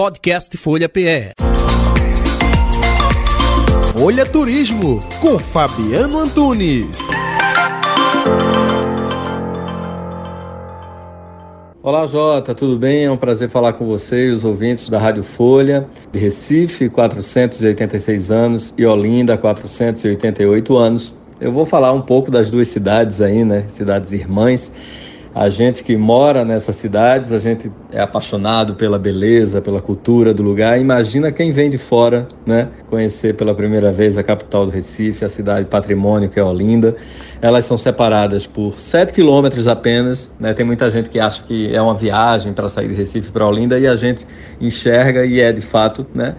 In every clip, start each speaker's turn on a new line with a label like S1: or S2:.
S1: Podcast Folha PE.
S2: Folha Turismo com Fabiano Antunes.
S3: Olá Jota, tudo bem? É um prazer falar com você e os ouvintes da Rádio Folha, de Recife, 486 anos, e Olinda, 488 anos. Eu vou falar um pouco das duas cidades aí, né? Cidades irmãs. A gente que mora nessas cidades, a gente é apaixonado pela beleza, pela cultura do lugar. Imagina quem vem de fora, né? Conhecer pela primeira vez a capital do Recife, a cidade patrimônio que é Olinda. Elas são separadas por 7 quilômetros apenas. Né? Tem muita gente que acha que é uma viagem para sair de Recife para Olinda e a gente enxerga e é de fato, né?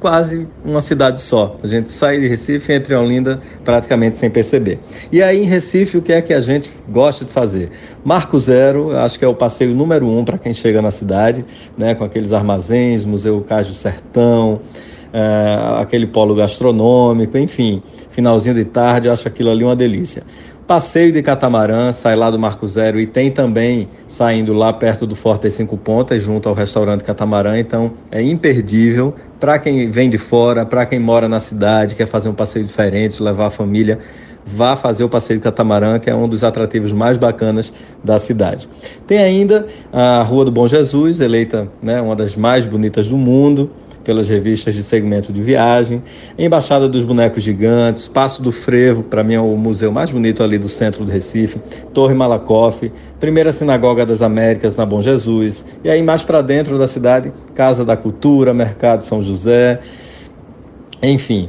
S3: Quase uma cidade só. A gente sai de Recife e entra em Olinda praticamente sem perceber. E aí em Recife, o que é que a gente gosta de fazer? Marco Zero, acho que é o passeio número um para quem chega na cidade, né, com aqueles armazéns, Museu Cais do Sertão, é, aquele polo gastronômico, enfim, finalzinho de tarde, eu acho aquilo ali uma delícia. Passeio de catamarã, sai lá do Marco Zero e tem também saindo lá perto do Forte Cinco Pontas, junto ao restaurante Catamarã. Então é imperdível para quem vem de fora, para quem mora na cidade, quer fazer um passeio diferente, levar a família. Vá fazer o passeio de catamarã, que é um dos atrativos mais bacanas da cidade. Tem ainda a Rua do Bom Jesus, eleita né, uma das mais bonitas do mundo pelas revistas de segmento de viagem, Embaixada dos Bonecos Gigantes, Passo do Frevo, para mim é o museu mais bonito ali do centro do Recife, Torre Malakoff, Primeira Sinagoga das Américas na Bom Jesus, e aí mais para dentro da cidade, Casa da Cultura, Mercado São José, enfim,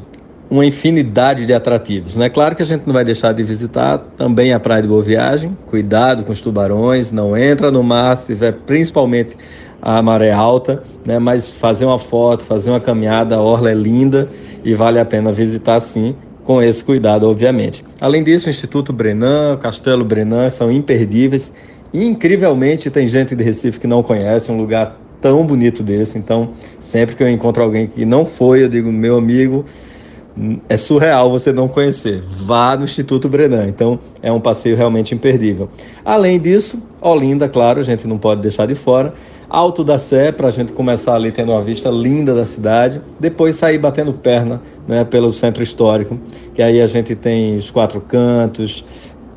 S3: uma infinidade de atrativos. Né? Claro que a gente não vai deixar de visitar também a Praia de Boa Viagem, cuidado com os tubarões, não entra no mar se tiver principalmente a maré alta, né? Mas fazer uma foto, fazer uma caminhada, a orla é linda e vale a pena visitar sim, com esse cuidado, obviamente. Além disso, o Instituto Brenan, o Castelo Brenan são imperdíveis. E, incrivelmente, tem gente de Recife que não conhece um lugar tão bonito desse. Então, sempre que eu encontro alguém que não foi, eu digo, meu amigo, é surreal você não conhecer. Vá no Instituto Brenan. Então, é um passeio realmente imperdível. Além disso, Olinda, claro, a gente não pode deixar de fora. Alto da Sé, para a gente começar ali tendo uma vista linda da cidade, depois sair batendo perna né, pelo centro histórico, que aí a gente tem os quatro cantos,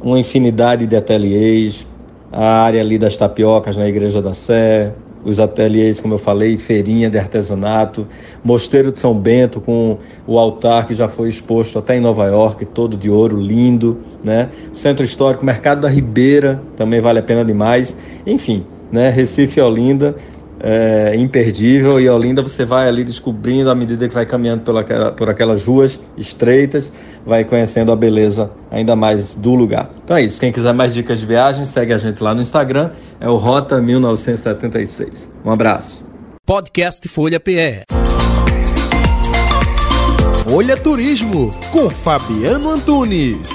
S3: uma infinidade de ateliês, a área ali das tapiocas na Igreja da Sé, os ateliês, como eu falei, feirinha de artesanato, Mosteiro de São Bento com o altar que já foi exposto até em Nova York, todo de ouro, lindo, né? Centro Histórico, Mercado da Ribeira, também vale a pena demais. Enfim, né? Recife e Olinda, é, imperdível e Olinda você vai ali descobrindo à medida que vai caminhando pela, por aquelas ruas estreitas, vai conhecendo a beleza ainda mais do lugar. Então é isso. Quem quiser mais dicas de viagem, segue a gente lá no Instagram, é o Rota 1976. Um abraço.
S1: Podcast Folha PE.
S2: Folha Turismo com Fabiano Antunes.